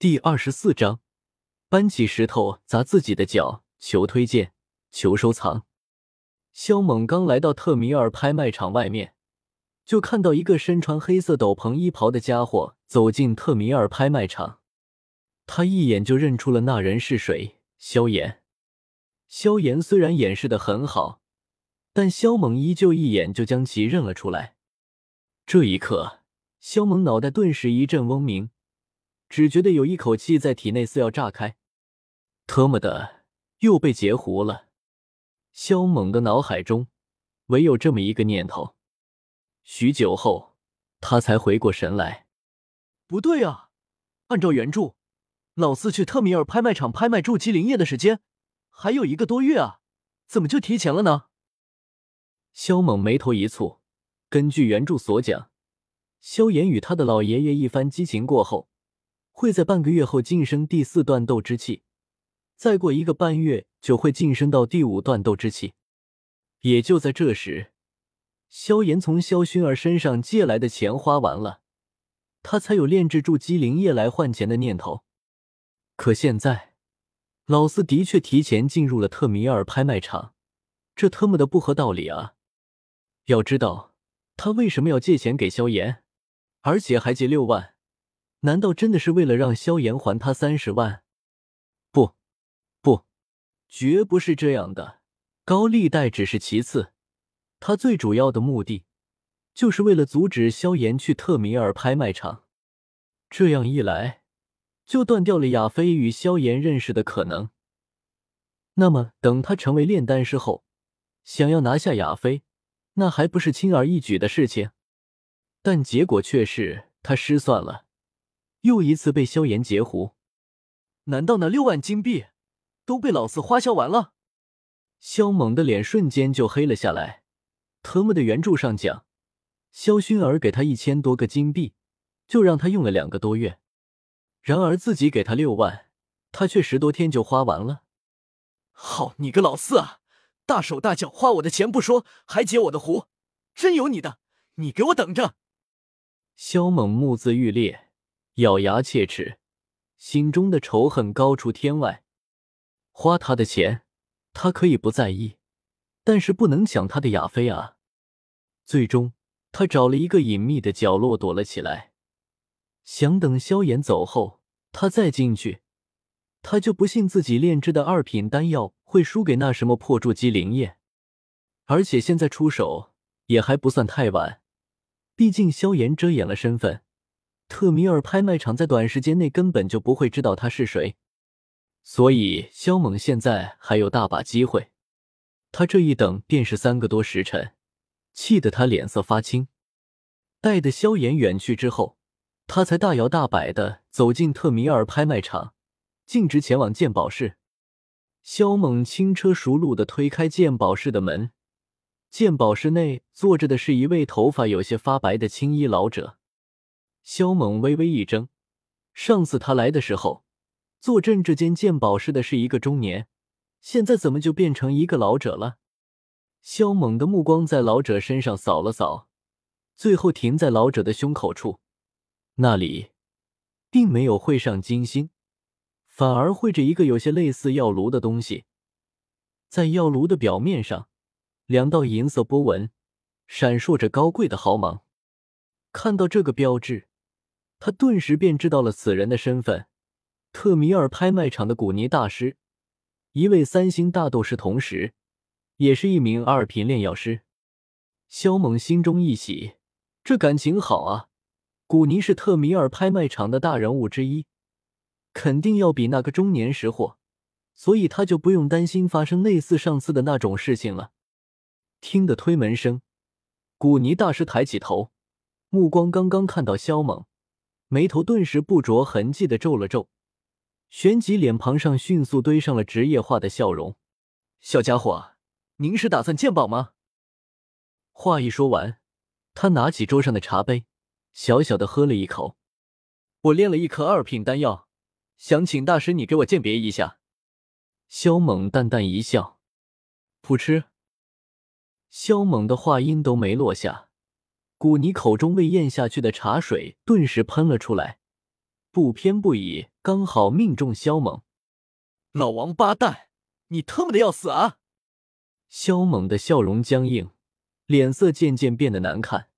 第二十四章，搬起石头砸自己的脚。求推荐，求收藏。肖猛刚来到特米尔拍卖场外面，就看到一个身穿黑色斗篷衣袍的家伙走进特米尔拍卖场。他一眼就认出了那人是谁——萧炎。萧炎虽然掩饰的很好，但萧猛依旧一眼就将其认了出来。这一刻，萧猛脑袋顿时一阵嗡鸣。只觉得有一口气在体内似要炸开，特么的，又被截胡了！萧猛的脑海中唯有这么一个念头。许久后，他才回过神来，不对啊，按照原著，老四去特米尔拍卖场拍卖筑基灵液的时间还有一个多月啊，怎么就提前了呢？萧猛眉头一蹙，根据原著所讲，萧炎与他的老爷爷一番激情过后。会在半个月后晋升第四段斗之气，再过一个半月就会晋升到第五段斗之气。也就在这时，萧炎从萧薰儿身上借来的钱花完了，他才有炼制筑基灵液来换钱的念头。可现在，老四的确提前进入了特米尔拍卖场，这特么的不合道理啊！要知道，他为什么要借钱给萧炎，而且还借六万？难道真的是为了让萧炎还他三十万？不，不，绝不是这样的。高利贷只是其次，他最主要的目的就是为了阻止萧炎去特米尔拍卖场。这样一来，就断掉了亚飞与萧炎认识的可能。那么，等他成为炼丹师后，想要拿下亚飞，那还不是轻而易举的事情？但结果却是他失算了。又一次被萧炎截胡，难道那六万金币都被老四花销完了？萧猛的脸瞬间就黑了下来。特么的，原著上讲，萧薰儿给他一千多个金币，就让他用了两个多月，然而自己给他六万，他却十多天就花完了。好你个老四啊，大手大脚花我的钱不说，还截我的胡，真有你的！你给我等着！萧猛目眦欲裂。咬牙切齿，心中的仇恨高出天外。花他的钱，他可以不在意，但是不能抢他的亚飞啊！最终，他找了一个隐秘的角落躲了起来，想等萧炎走后，他再进去。他就不信自己炼制的二品丹药会输给那什么破筑基灵液，而且现在出手也还不算太晚，毕竟萧炎遮掩了身份。特米尔拍卖场在短时间内根本就不会知道他是谁，所以萧猛现在还有大把机会。他这一等便是三个多时辰，气得他脸色发青。待得萧炎远去之后，他才大摇大摆的走进特米尔拍卖场，径直前往鉴宝室。萧猛轻车熟路的推开鉴宝室的门，鉴宝室内坐着的是一位头发有些发白的青衣老者。萧猛微微一怔，上次他来的时候，坐镇这间鉴宝室的是一个中年，现在怎么就变成一个老者了？萧猛的目光在老者身上扫了扫，最后停在老者的胸口处，那里并没有绘上金星，反而绘着一个有些类似药炉的东西，在药炉的表面上，两道银色波纹闪烁着高贵的毫芒。看到这个标志。他顿时便知道了此人的身份，特米尔拍卖场的古尼大师，一位三星大斗师，同时也是一名二品炼药师。萧猛心中一喜，这感情好啊！古尼是特米尔拍卖场的大人物之一，肯定要比那个中年识货，所以他就不用担心发生类似上次的那种事情了。听得推门声，古尼大师抬起头，目光刚刚看到萧猛。眉头顿时不着痕迹的皱了皱，旋即脸庞上迅速堆上了职业化的笑容。小家伙，您是打算鉴宝吗？话一说完，他拿起桌上的茶杯，小小的喝了一口。我炼了一颗二品丹药，想请大师你给我鉴别一下。萧猛淡淡一笑，噗嗤。萧猛的话音都没落下。古尼口中未咽下去的茶水顿时喷了出来，不偏不倚，刚好命中萧猛。老王八蛋，你特么的要死啊！萧猛的笑容僵硬，脸色渐渐变得难看。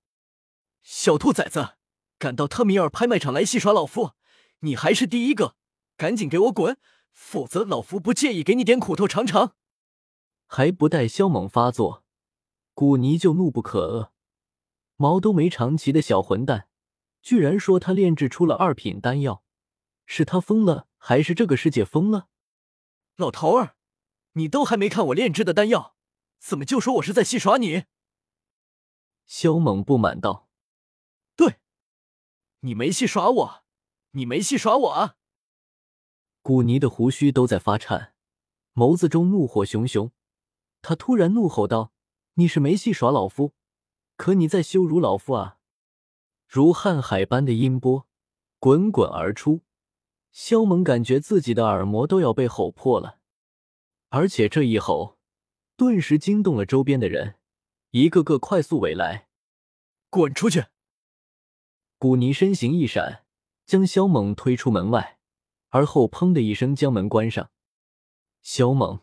小兔崽子，敢到特米尔拍卖场来戏耍老夫，你还是第一个！赶紧给我滚，否则老夫不介意给你点苦头尝尝。还不待萧猛发作，古尼就怒不可遏：“毛都没长齐的小混蛋，居然说他炼制出了二品丹药，是他疯了，还是这个世界疯了？”老头儿，你都还没看我炼制的丹药，怎么就说我是在戏耍你？萧猛不满道：“对，你没戏耍我，你没戏耍我啊！”古尼的胡须都在发颤，眸子中怒火熊熊。他突然怒吼道：“你是没戏耍老夫，可你在羞辱老夫啊！”如瀚海般的音波滚滚而出，萧猛感觉自己的耳膜都要被吼破了。而且这一吼，顿时惊动了周边的人，一个个快速围来：“滚出去！”古尼身形一闪，将萧猛推出门外。而后，砰的一声将门关上。萧猛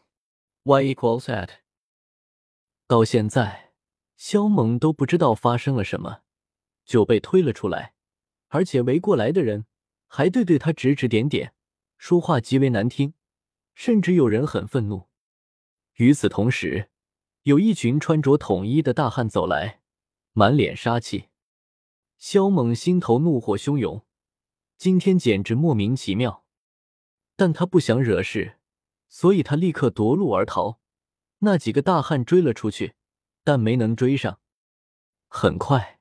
，Y equals at。到现在，萧猛都不知道发生了什么，就被推了出来，而且围过来的人还对对他指指点点，说话极为难听，甚至有人很愤怒。与此同时，有一群穿着统一的大汉走来，满脸杀气。萧猛心头怒火汹涌，今天简直莫名其妙。但他不想惹事，所以他立刻夺路而逃。那几个大汉追了出去，但没能追上。很快，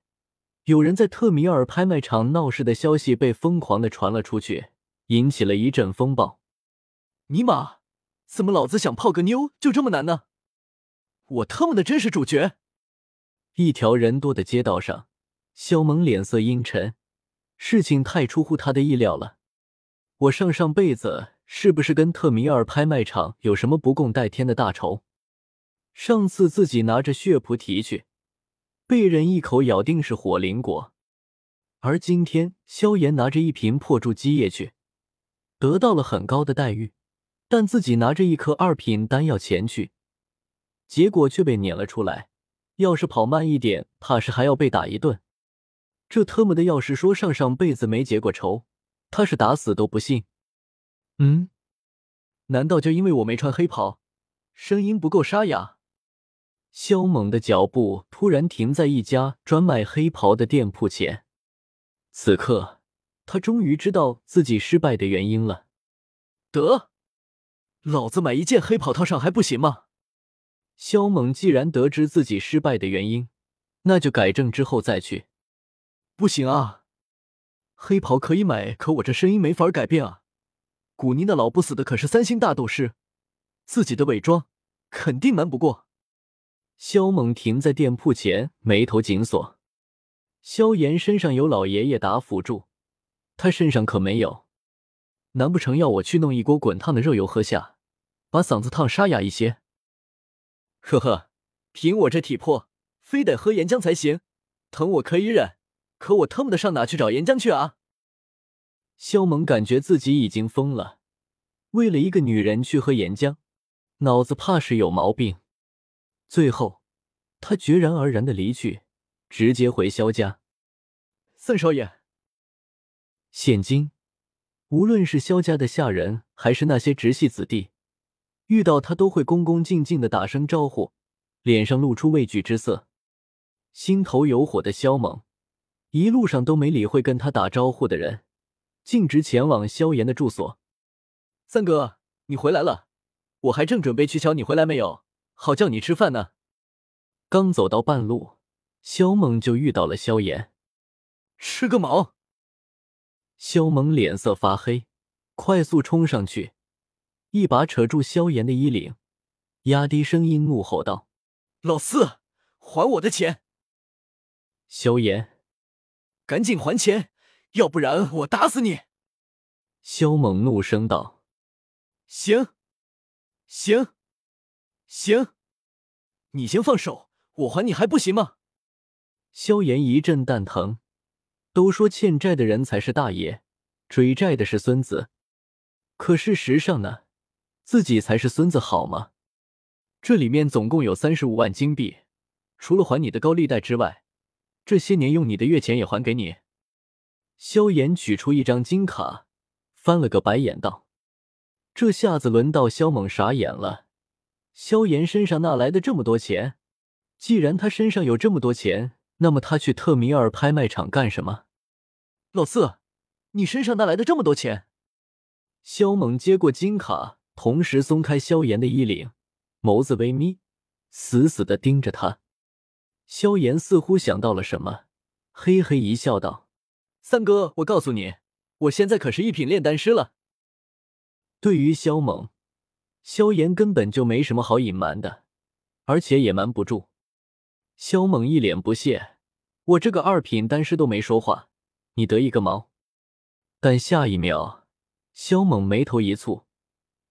有人在特米尔拍卖场闹事的消息被疯狂的传了出去，引起了一阵风暴。尼玛，怎么老子想泡个妞就这么难呢？我他妈的真是主角！一条人多的街道上，肖蒙脸色阴沉，事情太出乎他的意料了。我上上辈子是不是跟特米尔拍卖场有什么不共戴天的大仇？上次自己拿着血菩提去，被人一口咬定是火灵果，而今天萧炎拿着一瓶破筑基液去，得到了很高的待遇，但自己拿着一颗二品丹药前去，结果却被撵了出来。要是跑慢一点，怕是还要被打一顿。这特么的，要是说上上辈子没结过仇。他是打死都不信。嗯，难道就因为我没穿黑袍，声音不够沙哑？萧猛的脚步突然停在一家专卖黑袍的店铺前。此刻，他终于知道自己失败的原因了。得，老子买一件黑袍套上还不行吗？萧猛既然得知自己失败的原因，那就改正之后再去。不行啊！黑袍可以买，可我这声音没法改变啊！古尼那老不死的可是三星大斗师，自己的伪装肯定瞒不过。萧猛停在店铺前，眉头紧锁。萧炎身上有老爷爷打辅助，他身上可没有。难不成要我去弄一锅滚烫的热油喝下，把嗓子烫沙哑一些？呵呵，凭我这体魄，非得喝岩浆才行。疼我可以忍。可我特么的上哪去找岩浆去啊？萧猛感觉自己已经疯了，为了一个女人去喝岩浆，脑子怕是有毛病。最后，他决然而然的离去，直接回萧家。三少爷，现今无论是萧家的下人，还是那些直系子弟，遇到他都会恭恭敬敬的打声招呼，脸上露出畏惧之色。心头有火的萧猛。一路上都没理会跟他打招呼的人，径直前往萧炎的住所。三哥，你回来了，我还正准备去瞧你回来没有，好叫你吃饭呢。刚走到半路，萧猛就遇到了萧炎。吃个毛！萧猛脸色发黑，快速冲上去，一把扯住萧炎的衣领，压低声音怒吼道：“老四，还我的钱！”萧炎。赶紧还钱，要不然我打死你！萧猛怒声道：“行，行，行，你先放手，我还你还不行吗？”萧炎一阵蛋疼。都说欠债的人才是大爷，追债的是孙子。可事实上呢，自己才是孙子，好吗？这里面总共有三十五万金币，除了还你的高利贷之外，这些年用你的月钱也还给你。萧炎取出一张金卡，翻了个白眼道：“这下子轮到萧猛傻眼了。萧炎身上哪来的这么多钱？既然他身上有这么多钱，那么他去特米尔拍卖场干什么？老四，你身上哪来的这么多钱？”萧猛接过金卡，同时松开萧炎的衣领，眸子微眯，死死的盯着他。萧炎似乎想到了什么，嘿嘿一笑，道。三哥，我告诉你，我现在可是一品炼丹师了。对于萧猛，萧炎根本就没什么好隐瞒的，而且也瞒不住。萧猛一脸不屑：“我这个二品丹师都没说话，你得意个毛！”但下一秒，萧猛眉头一蹙，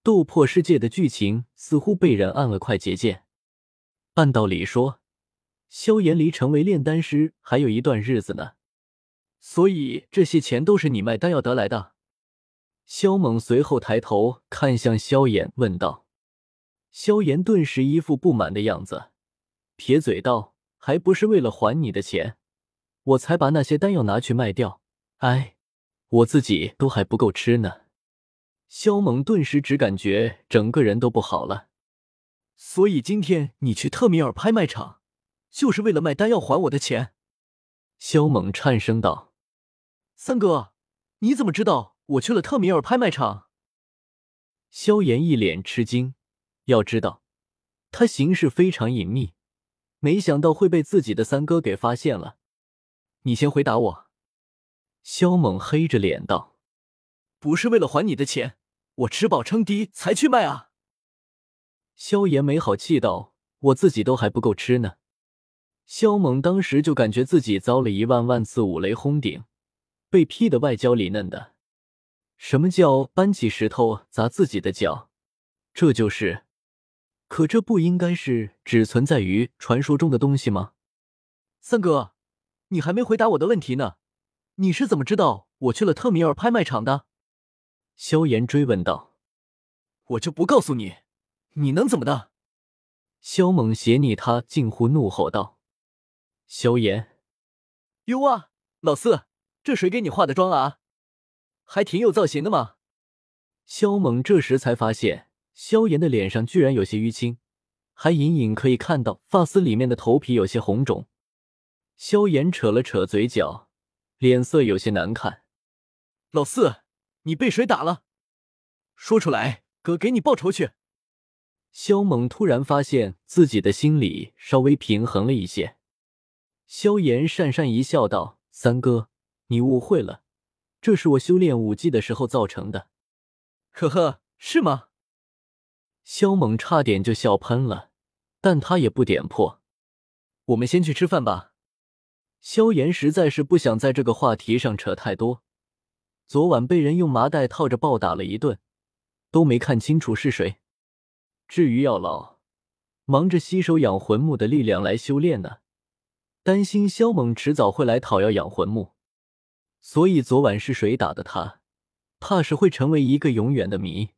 斗破世界的剧情似乎被人按了快捷键。按道理说，萧炎离成为炼丹师还有一段日子呢。所以这些钱都是你卖丹药得来的。萧猛随后抬头看向萧炎，问道：“萧炎顿时一副不满的样子，撇嘴道：‘还不是为了还你的钱，我才把那些丹药拿去卖掉。哎，我自己都还不够吃呢。’”萧猛顿时只感觉整个人都不好了。所以今天你去特米尔拍卖场，就是为了卖丹药还我的钱？萧猛颤声道。三哥，你怎么知道我去了特米尔拍卖场？萧炎一脸吃惊。要知道，他行事非常隐秘，没想到会被自己的三哥给发现了。你先回答我。萧猛黑着脸道：“不是为了还你的钱，我吃饱撑低才去卖啊。”萧炎没好气道：“我自己都还不够吃呢。”萧猛当时就感觉自己遭了一万万次五雷轰顶。被劈的外焦里嫩的，什么叫搬起石头砸自己的脚？这就是，可这不应该是只存在于传说中的东西吗？三哥，你还没回答我的问题呢，你是怎么知道我去了特米尔拍卖场的？萧炎追问道。我就不告诉你，你能怎么的？萧猛斜睨他，近乎怒吼道。萧炎，哟啊，老四。这谁给你化的妆啊？还挺有造型的嘛！萧猛这时才发现，萧炎的脸上居然有些淤青，还隐隐可以看到发丝里面的头皮有些红肿。萧炎扯了扯嘴角，脸色有些难看。老四，你被谁打了？说出来，哥给你报仇去！萧猛突然发现自己的心里稍微平衡了一些。萧炎讪讪一笑，道：“三哥。”你误会了，这是我修炼武技的时候造成的。呵呵，是吗？萧猛差点就笑喷了，但他也不点破。我们先去吃饭吧。萧炎实在是不想在这个话题上扯太多。昨晚被人用麻袋套着暴打了一顿，都没看清楚是谁。至于药老，忙着吸收养魂木的力量来修炼呢，担心萧猛迟早会来讨要养魂木。所以昨晚是谁打的他，怕是会成为一个永远的谜。